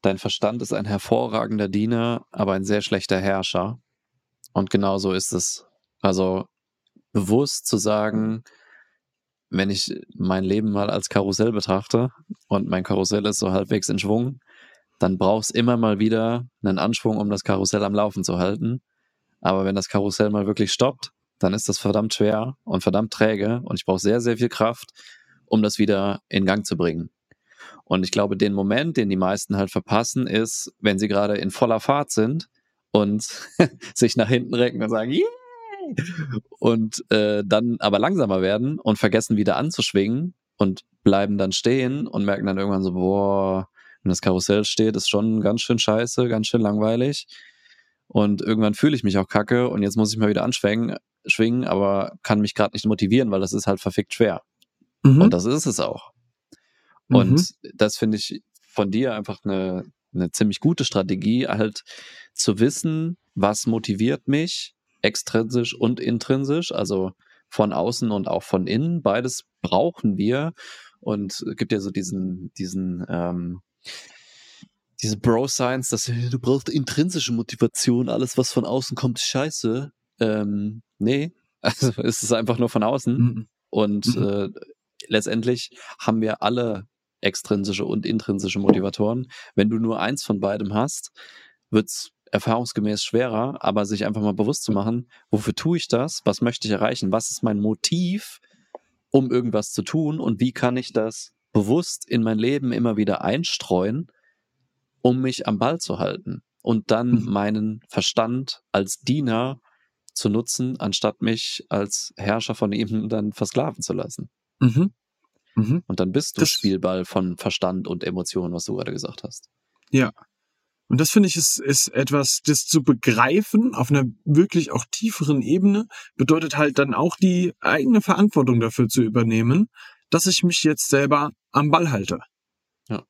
dein Verstand ist ein hervorragender Diener, aber ein sehr schlechter Herrscher. Und genau so ist es. Also bewusst zu sagen, wenn ich mein Leben mal als Karussell betrachte und mein Karussell ist so halbwegs in Schwung, dann brauchst immer mal wieder einen Anschwung, um das Karussell am Laufen zu halten. Aber wenn das Karussell mal wirklich stoppt, dann ist das verdammt schwer und verdammt träge und ich brauche sehr, sehr viel Kraft, um das wieder in Gang zu bringen. Und ich glaube, den Moment, den die meisten halt verpassen, ist, wenn sie gerade in voller Fahrt sind und sich nach hinten recken und sagen! Und äh, dann aber langsamer werden und vergessen wieder anzuschwingen und bleiben dann stehen und merken dann irgendwann so, boah, wenn das Karussell steht, ist schon ganz schön scheiße, ganz schön langweilig. Und irgendwann fühle ich mich auch kacke und jetzt muss ich mal wieder anschwingen, schwingen, aber kann mich gerade nicht motivieren, weil das ist halt verfickt schwer. Mhm. Und das ist es auch. Und das finde ich von dir einfach eine, eine ziemlich gute Strategie, halt zu wissen, was motiviert mich, extrinsisch und intrinsisch, also von außen und auch von innen. Beides brauchen wir. Und es gibt ja so diesen, diesen, ähm, diese Bro-Science, dass du brauchst intrinsische Motivation, alles, was von außen kommt, ist scheiße. Ähm, nee, also es ist einfach nur von außen. Mhm. Und Mhm. äh, letztendlich haben wir alle extrinsische und intrinsische Motivatoren. Wenn du nur eins von beidem hast, wird's erfahrungsgemäß schwerer, aber sich einfach mal bewusst zu machen, wofür tue ich das? Was möchte ich erreichen? Was ist mein Motiv, um irgendwas zu tun? Und wie kann ich das bewusst in mein Leben immer wieder einstreuen, um mich am Ball zu halten? Und dann Mhm. meinen Verstand als Diener zu nutzen, anstatt mich als Herrscher von ihm dann versklaven zu lassen. Mhm. Mhm. Und dann bist du Das- Spielball von Verstand und Emotionen, was du gerade gesagt hast. Ja. Und das finde ich ist, ist etwas, das zu begreifen auf einer wirklich auch tieferen Ebene, bedeutet halt dann auch die eigene Verantwortung dafür zu übernehmen, dass ich mich jetzt selber am Ball halte. Ja.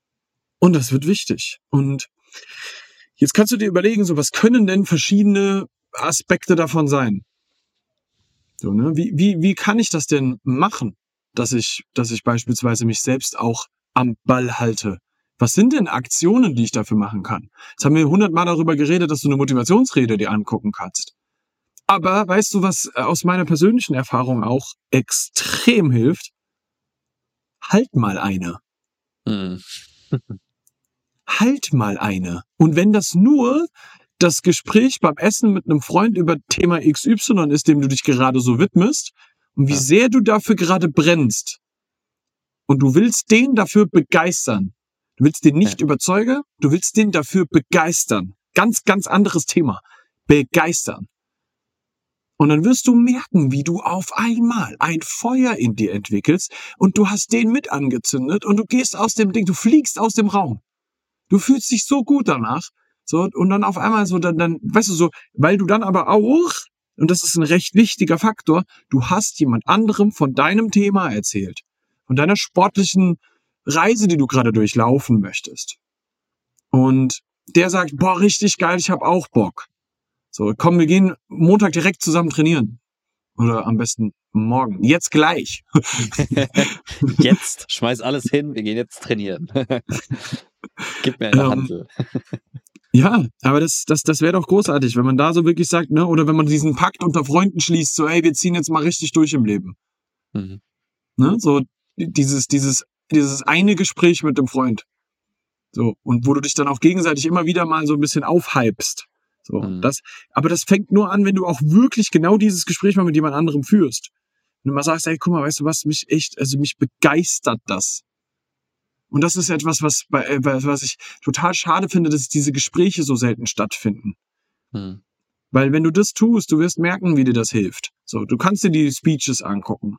Und das wird wichtig. Und jetzt kannst du dir überlegen, so was können denn verschiedene Aspekte davon sein? So, ne? Wie, wie, wie kann ich das denn machen, dass ich, dass ich beispielsweise mich selbst auch am Ball halte? Was sind denn Aktionen, die ich dafür machen kann? Jetzt haben wir hundertmal darüber geredet, dass du eine Motivationsrede dir angucken kannst. Aber weißt du, was äh, aus meiner persönlichen Erfahrung auch extrem hilft? Halt mal eine. Mhm. Halt mal eine. Und wenn das nur das Gespräch beim Essen mit einem Freund über Thema XY ist, dem du dich gerade so widmest, und wie Ja. sehr du dafür gerade brennst, und du willst den dafür begeistern. Du willst den nicht Ja. überzeugen, du willst den dafür begeistern. Ganz, ganz anderes Thema. Begeistern. Und dann wirst du merken, wie du auf einmal ein Feuer in dir entwickelst und du hast den mit angezündet und du gehst aus dem Ding, du fliegst aus dem Raum. Du fühlst dich so gut danach. So, und dann auf einmal so, dann, dann, weißt du so, weil du dann aber auch, und das ist ein recht wichtiger Faktor, du hast jemand anderem von deinem Thema erzählt. Von deiner sportlichen Reise, die du gerade durchlaufen möchtest. Und der sagt, boah, richtig geil, ich hab auch Bock. So, komm, wir gehen Montag direkt zusammen trainieren. Oder am besten morgen. Jetzt gleich. Jetzt, schmeiß alles hin, wir gehen jetzt trainieren. Gib mir eine Ähm, Handel. Ja, aber das, das, das wäre doch großartig, wenn man da so wirklich sagt, ne, oder wenn man diesen Pakt unter Freunden schließt, so, ey, wir ziehen jetzt mal richtig durch im Leben. Mhm. Ne? So dieses, dieses, dieses eine Gespräch mit dem Freund. So, und wo du dich dann auch gegenseitig immer wieder mal so ein bisschen aufhypst. So, Mhm. das, aber das fängt nur an, wenn du auch wirklich genau dieses Gespräch mal mit jemand anderem führst. Wenn du mal sagst, ey, guck mal, weißt du was, mich echt, also mich begeistert das. Und das ist etwas, was, bei, äh, was ich total schade finde, dass diese Gespräche so selten stattfinden. Mhm. Weil wenn du das tust, du wirst merken, wie dir das hilft. So, du kannst dir die Speeches angucken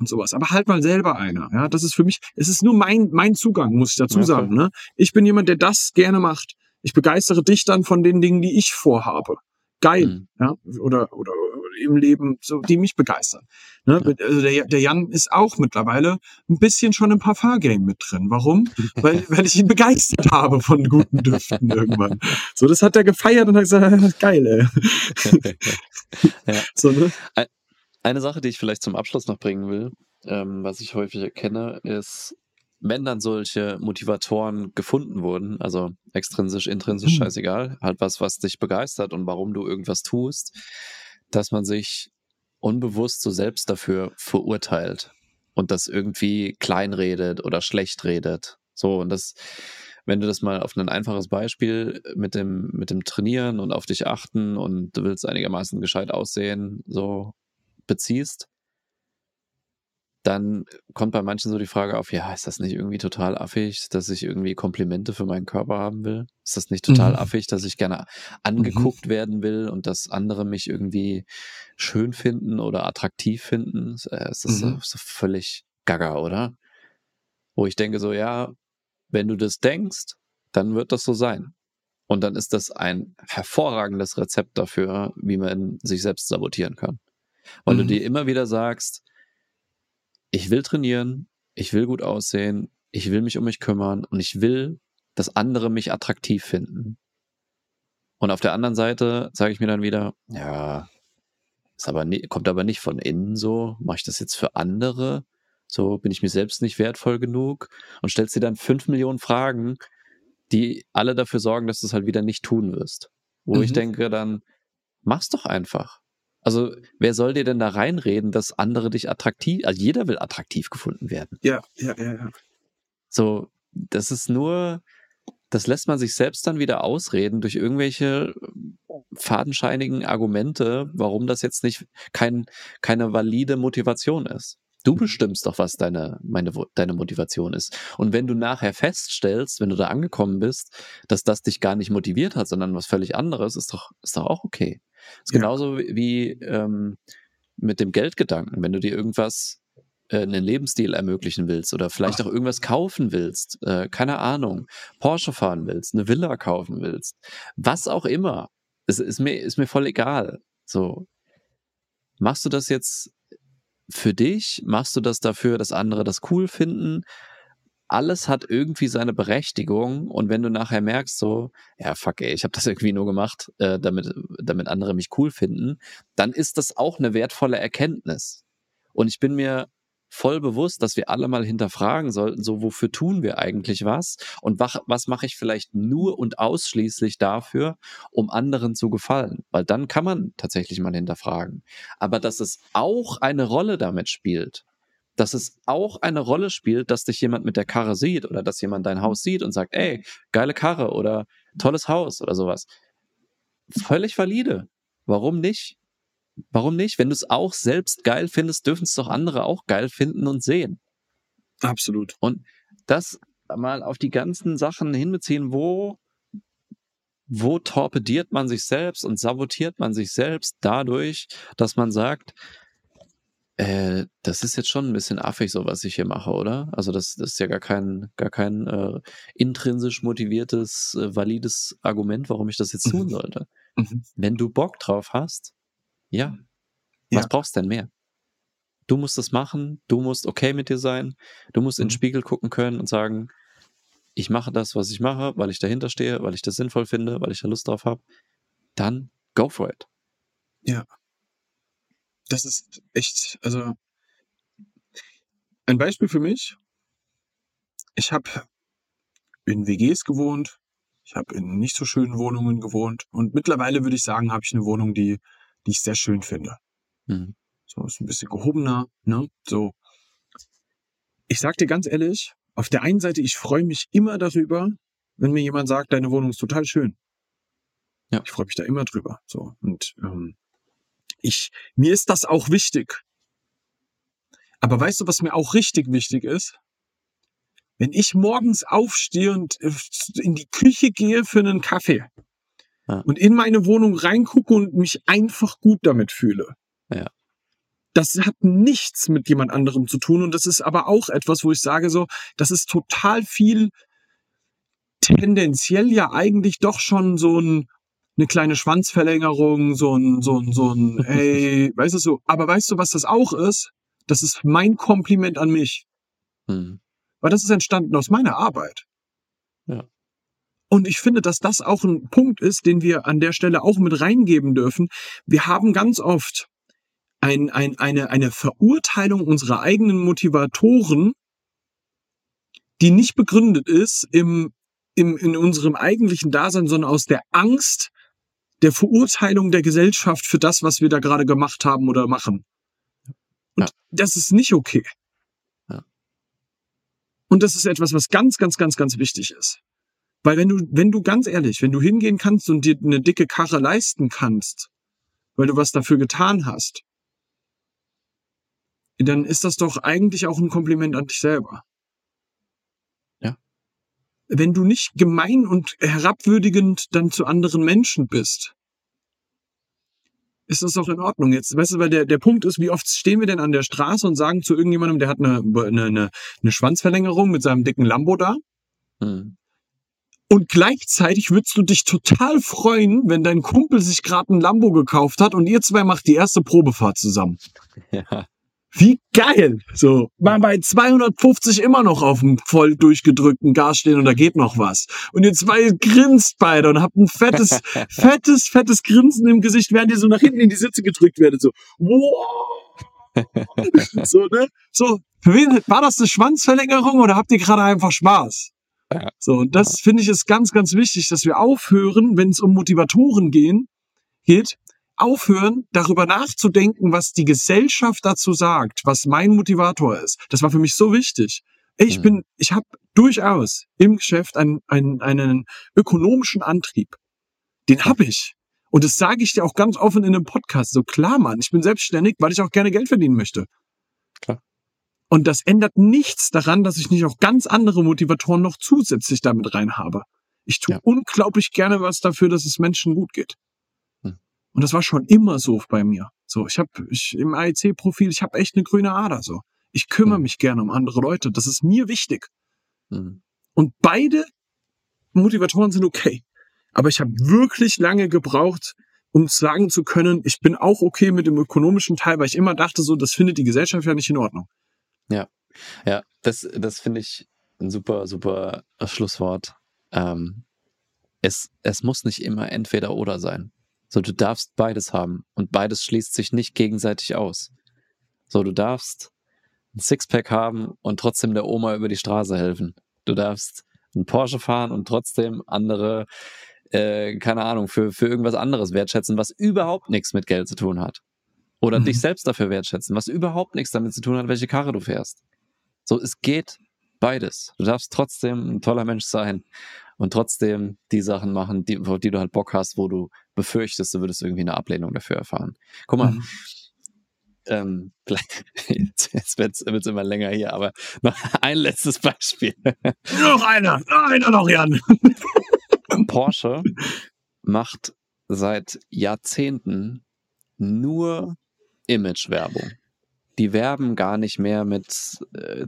und sowas. Aber halt mal selber einer. Ja, das ist für mich, es ist nur mein, mein Zugang, muss ich dazu Ja, sagen. Ne? Ich bin jemand, der das gerne macht. Ich begeistere dich dann von den Dingen, die ich vorhabe. Geil. Mhm. Ja, oder, oder im Leben, so, die mich begeistern. Ne? Also der, der Jan ist auch mittlerweile ein bisschen schon im Parfum-Game mit drin. Warum? weil, weil ich ihn begeistert habe von guten Düften irgendwann. So, das hat er gefeiert und hat gesagt, geil, ey. Ja. So, ne? Eine Sache, die ich vielleicht zum Abschluss noch bringen will, ähm, was ich häufig erkenne, ist, wenn dann solche Motivatoren gefunden wurden, also extrinsisch, intrinsisch, Mhm. scheißegal, halt was, was dich begeistert und warum du irgendwas tust, dass man sich unbewusst so selbst dafür verurteilt und das irgendwie kleinredet oder schlecht redet. So, und das, wenn du das mal auf ein einfaches Beispiel mit dem, mit dem Trainieren und auf dich achten und du willst einigermaßen gescheit aussehen, so beziehst, dann kommt bei manchen so die Frage auf, ja, ist das nicht irgendwie total affig, dass ich irgendwie Komplimente für meinen Körper haben will? Ist das nicht total Mhm. affig, dass ich gerne angeguckt werden will und dass andere mich irgendwie schön finden oder attraktiv finden? Äh, Ist das Mhm. so, so völlig gaga, oder? Wo ich denke so, ja, wenn du das denkst, dann wird das so sein. Und dann ist das ein hervorragendes Rezept dafür, wie man sich selbst sabotieren kann. Weil du Mhm. dir immer wieder sagst, ich will trainieren, ich will gut aussehen, ich will mich um mich kümmern und ich will, dass andere mich attraktiv finden. Und auf der anderen Seite sage ich mir dann wieder, ja, ist aber nie, kommt aber nicht von innen so, mache ich das jetzt für andere? So bin ich mir selbst nicht wertvoll genug und stellst dir dann fünf Millionen Fragen, die alle dafür sorgen, dass du es halt wieder nicht tun wirst. Wo ich Mhm. denke dann, mach's doch einfach. Also, wer soll dir denn da reinreden, dass andere dich attraktiv, also jeder will attraktiv gefunden werden. Ja, ja, ja, ja. So, das ist nur, das lässt man sich selbst dann wieder ausreden durch irgendwelche fadenscheinigen Argumente, warum das jetzt nicht kein, keine valide Motivation ist. Du bestimmst doch, was deine, meine, deine Motivation ist. Und wenn du nachher feststellst, wenn du da angekommen bist, dass das dich gar nicht motiviert hat, sondern was völlig anderes, ist doch, ist doch auch okay. Ist ja. genauso wie ähm, mit dem Geldgedanken. Wenn du dir irgendwas, äh, einen Lebensstil ermöglichen willst oder vielleicht Ach. auch irgendwas kaufen willst, äh, keine Ahnung, Porsche fahren willst, eine Villa kaufen willst, was auch immer, es ist mir, ist mir voll egal. So. Machst du das jetzt für dich? Machst du das dafür, dass andere das cool finden? Alles hat irgendwie seine Berechtigung und wenn du nachher merkst, so, ja, fuck, ey, ich habe das irgendwie nur gemacht, äh, damit, damit andere mich cool finden, dann ist das auch eine wertvolle Erkenntnis. Und ich bin mir voll bewusst, dass wir alle mal hinterfragen sollten, so wofür tun wir eigentlich was und was, was mache ich vielleicht nur und ausschließlich dafür, um anderen zu gefallen, weil dann kann man tatsächlich mal hinterfragen. Aber dass es auch eine Rolle damit spielt, dass es auch eine Rolle spielt, dass dich jemand mit der Karre sieht oder dass jemand dein Haus sieht und sagt, ey, geile Karre oder tolles Haus oder sowas. Völlig valide. Warum nicht? Warum nicht? Wenn du es auch selbst geil findest, dürfen es doch andere auch geil finden und sehen. Absolut. Und das mal auf die ganzen Sachen hinbeziehen, wo, wo torpediert man sich selbst und sabotiert man sich selbst dadurch, dass man sagt, äh, das ist jetzt schon ein bisschen affig, so was ich hier mache, oder? Also das, das ist ja gar kein, gar kein äh, intrinsisch motiviertes, äh, valides Argument, warum ich das jetzt tun mhm. sollte. Mhm. Wenn du Bock drauf hast, ja. Was brauchst du denn mehr? Du musst es machen, du musst okay mit dir sein, du musst mhm. in den mhm. Spiegel gucken können und sagen, ich mache das, was ich mache, weil ich dahinter stehe, weil ich das sinnvoll finde, weil ich da Lust drauf habe. Dann go for it. Ja. Das ist echt, also ein Beispiel für mich. Ich habe in WGs gewohnt, ich habe in nicht so schönen Wohnungen gewohnt und mittlerweile würde ich sagen, habe ich eine Wohnung, die die ich sehr schön finde. Mhm. So ist ein bisschen gehobener, ne? So. Ich sag dir ganz ehrlich, auf der einen Seite, ich freue mich immer darüber, wenn mir jemand sagt, deine Wohnung ist total schön. Ja. Ich freue mich da immer drüber. So. Und ähm, ich, mir ist das auch wichtig. Aber weißt du, was mir auch richtig wichtig ist? Wenn ich morgens aufstehe und äh, in die Küche gehe für einen Kaffee, ja. und in meine Wohnung reingucke und mich einfach gut damit fühle. Ja. Das hat nichts mit jemand anderem zu tun und das ist aber auch etwas, wo ich sage so, das ist total viel tendenziell ja eigentlich doch schon so ein eine kleine Schwanzverlängerung, so ein, so ein, so ein, ey, weißt du so, aber weißt du, was das auch ist? Das ist mein Kompliment an mich. Hm. Weil das ist entstanden aus meiner Arbeit. Ja. Und ich finde, dass das auch ein Punkt ist, den wir an der Stelle auch mit reingeben dürfen. Wir haben ganz oft ein, ein, eine, eine Verurteilung unserer eigenen Motivatoren, die nicht begründet ist im, im, in unserem eigentlichen Dasein, sondern aus der Angst der Verurteilung der Gesellschaft für das, was wir da gerade gemacht haben oder machen. Und ja. das ist nicht okay. Ja. Und das ist etwas, was ganz, ganz, ganz, ganz wichtig ist. Weil wenn du, wenn du ganz ehrlich, wenn du hingehen kannst und dir eine dicke Karre leisten kannst, weil du was dafür getan hast, dann ist das doch eigentlich auch ein Kompliment an dich selber. Ja. Wenn du nicht gemein und herabwürdigend dann zu anderen Menschen bist, ist das doch in Ordnung. Jetzt, weißt du, weil der, der Punkt ist, wie oft stehen wir denn an der Straße und sagen zu irgendjemandem, der hat eine, eine, eine, eine Schwanzverlängerung mit seinem dicken Lambo da. Hm. Und gleichzeitig würdest du dich total freuen, wenn dein Kumpel sich gerade ein Lambo gekauft hat und ihr zwei macht die erste Probefahrt zusammen. Ja. Wie geil! So, mal bei 250 immer noch auf dem voll durchgedrückten Gas stehen und da geht noch was. Und ihr zwei grinst beide und habt ein fettes, fettes, fettes Grinsen im Gesicht, während ihr so nach hinten in die Sitze gedrückt werdet. So, wow! so, ne? So, für wen, war das eine Schwanzverlängerung oder habt ihr gerade einfach Spaß? So, und das finde ich ist ganz, ganz wichtig, dass wir aufhören, wenn es um Motivatoren gehen, geht, aufhören, darüber nachzudenken, was die Gesellschaft dazu sagt, was mein Motivator ist. Das war für mich so wichtig. Ich mhm. bin, ich habe durchaus im Geschäft einen, einen, einen ökonomischen Antrieb. Den habe ich. Und das sage ich dir auch ganz offen in einem Podcast. So klar, Mann, ich bin selbstständig, weil ich auch gerne Geld verdienen möchte. Klar. Und das ändert nichts daran, dass ich nicht auch ganz andere Motivatoren noch zusätzlich damit rein habe. Ich tue Ja. unglaublich gerne was dafür, dass es Menschen gut geht. Hm. Und das war schon immer so bei mir. So, ich habe ich, im AIC-Profil, ich habe echt eine grüne Ader. So, ich kümmere Hm. mich gerne um andere Leute. Das ist mir wichtig. Mhm. Und beide Motivatoren sind okay. Aber ich habe wirklich lange gebraucht, um sagen zu können, ich bin auch okay mit dem ökonomischen Teil, weil ich immer dachte, so, das findet die Gesellschaft ja nicht in Ordnung. Ja, das, das finde ich ein super, super äh, Schlusswort. Ähm, es, es muss nicht immer entweder oder sein. So, du darfst beides haben und beides schließt sich nicht gegenseitig aus. So, du darfst ein Sixpack haben und trotzdem der Oma über die Straße helfen. Du darfst einen Porsche fahren und trotzdem andere, äh, keine Ahnung, für, für irgendwas anderes wertschätzen, was überhaupt nichts mit Geld zu tun hat. Oder Mhm. dich selbst dafür wertschätzen, was überhaupt nichts damit zu tun hat, welche Karre du fährst. So, es geht beides. Du darfst trotzdem ein toller Mensch sein und trotzdem die Sachen machen, die, auf die du halt Bock hast, wo du befürchtest, du würdest irgendwie eine Ablehnung dafür erfahren. Guck mal, Mhm. ähm, jetzt, jetzt wird's, wird's immer länger hier, aber noch ein letztes Beispiel. Noch einer, einer noch, Jan. Porsche macht seit Jahrzehnten nur Imagewerbung. Die werben gar nicht mehr mit, äh,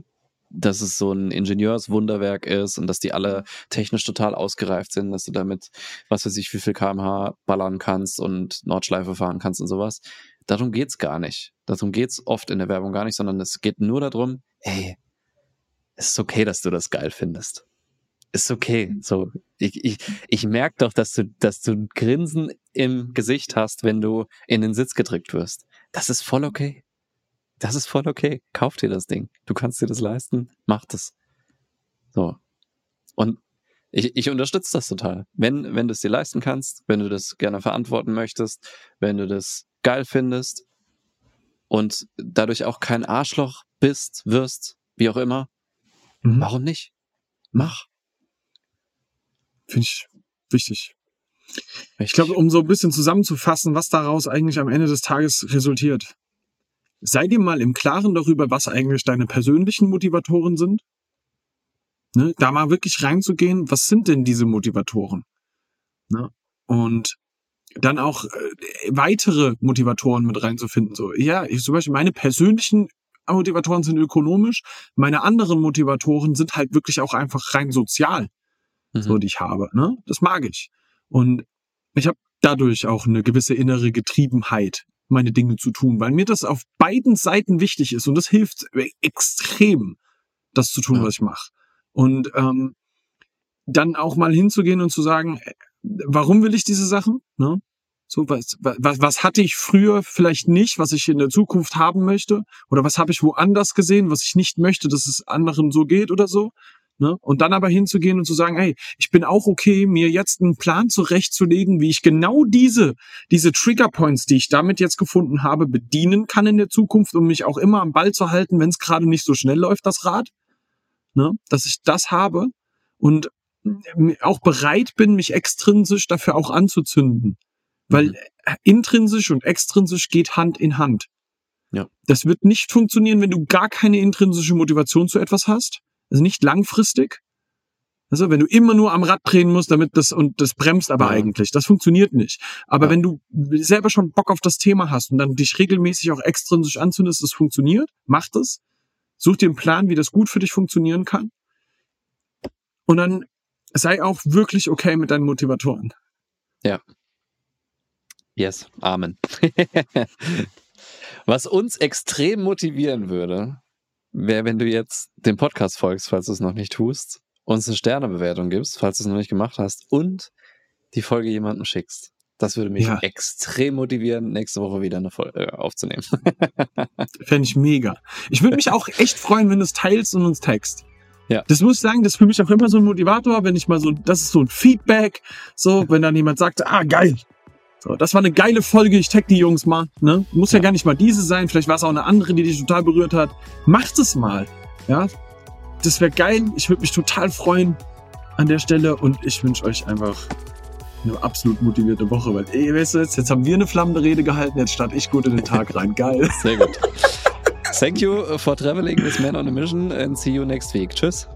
dass es so ein Ingenieurswunderwerk ist und dass die alle technisch total ausgereift sind, dass du damit, was weiß ich, wie viel kmh ballern kannst und Nordschleife fahren kannst und sowas. Darum geht's gar nicht. Darum geht's oft in der Werbung gar nicht, sondern es geht nur darum, ey, es ist okay, dass du das geil findest. Ist okay. So, ich, ich, ich merke doch, dass du, dass du ein Grinsen im Gesicht hast, wenn du in den Sitz gedrückt wirst. Das ist voll okay. Das ist voll okay. Kauf dir das Ding. Du kannst dir das leisten. Mach das. So. Und ich, ich unterstütze das total. Wenn, wenn du es dir leisten kannst, wenn du das gerne verantworten möchtest, wenn du das geil findest und dadurch auch kein Arschloch bist, wirst, wie auch immer, Mhm. warum nicht? Mach. Finde ich wichtig. Ich glaube, um so ein bisschen zusammenzufassen, was daraus eigentlich am Ende des Tages resultiert. Sei dir mal im Klaren darüber, was eigentlich deine persönlichen Motivatoren sind. Ne? Da mal wirklich reinzugehen, was sind denn diese Motivatoren? Ne? Und dann auch äh, weitere Motivatoren mit reinzufinden. So, ja, ich, zum Beispiel meine persönlichen Motivatoren sind ökonomisch, meine anderen Motivatoren sind halt wirklich auch einfach rein sozial so Mhm. die ich habe. Ne? Das mag ich. Und ich habe dadurch auch eine gewisse innere Getriebenheit, meine Dinge zu tun, weil mir das auf beiden Seiten wichtig ist und das hilft extrem, das zu tun, Ja. was ich mache. Und ähm, dann auch mal hinzugehen und zu sagen, äh, warum will ich diese Sachen? Ne? So, was, was, was hatte ich früher vielleicht nicht, was ich in der Zukunft haben möchte? Oder was habe ich woanders gesehen, was ich nicht möchte, dass es anderen so geht oder so? Ne? Und dann aber hinzugehen und zu sagen, hey, ich bin auch okay, mir jetzt einen Plan zurechtzulegen, wie ich genau diese, diese Trigger Points, die ich damit jetzt gefunden habe, bedienen kann in der Zukunft, um mich auch immer am Ball zu halten, wenn es gerade nicht so schnell läuft, das Rad. Ne? Dass ich das habe und auch bereit bin, mich extrinsisch dafür auch anzuzünden. Weil Mhm. intrinsisch und extrinsisch geht Hand in Hand. Ja. Das wird nicht funktionieren, wenn du gar keine intrinsische Motivation zu etwas hast. Also nicht langfristig. Also wenn du immer nur am Rad drehen musst, damit das und das bremst aber Ja. eigentlich, das funktioniert nicht. Aber Ja. wenn du selber schon Bock auf das Thema hast und dann dich regelmäßig auch extrinsisch anzündest, das funktioniert, mach das. Such dir einen Plan, wie das gut für dich funktionieren kann. Und dann sei auch wirklich okay mit deinen Motivatoren. Yes, Amen. Was uns extrem motivieren würde, wäre, wenn du jetzt dem Podcast folgst, falls du es noch nicht tust, uns eine Sternebewertung gibst, falls du es noch nicht gemacht hast, und die Folge jemandem schickst. Das würde mich Ja. extrem motivieren, nächste Woche wieder eine Folge äh, aufzunehmen. Fände ich mega. Ich würde mich auch echt freuen, wenn du es teilst und uns text. Ja. Das muss ich sagen, das ist für mich auch immer so ein Motivator, wenn ich mal so, das ist so ein Feedback, so, wenn dann jemand sagt, ah, geil. So, das war eine geile Folge, ich tag die Jungs mal, ne? Muss ja, Ja. gar nicht mal diese sein, vielleicht war es auch eine andere, die dich total berührt hat. Macht es mal, ja? Das wäre geil, ich würde mich total freuen an der Stelle und ich wünsche euch einfach eine absolut motivierte Woche, weil, ey, weißt du, jetzt, jetzt haben wir eine flammende Rede gehalten, jetzt starte ich gut in den Tag rein, geil. Sehr gut. Thank you for traveling with Man on a Mission and see you next week. Tschüss.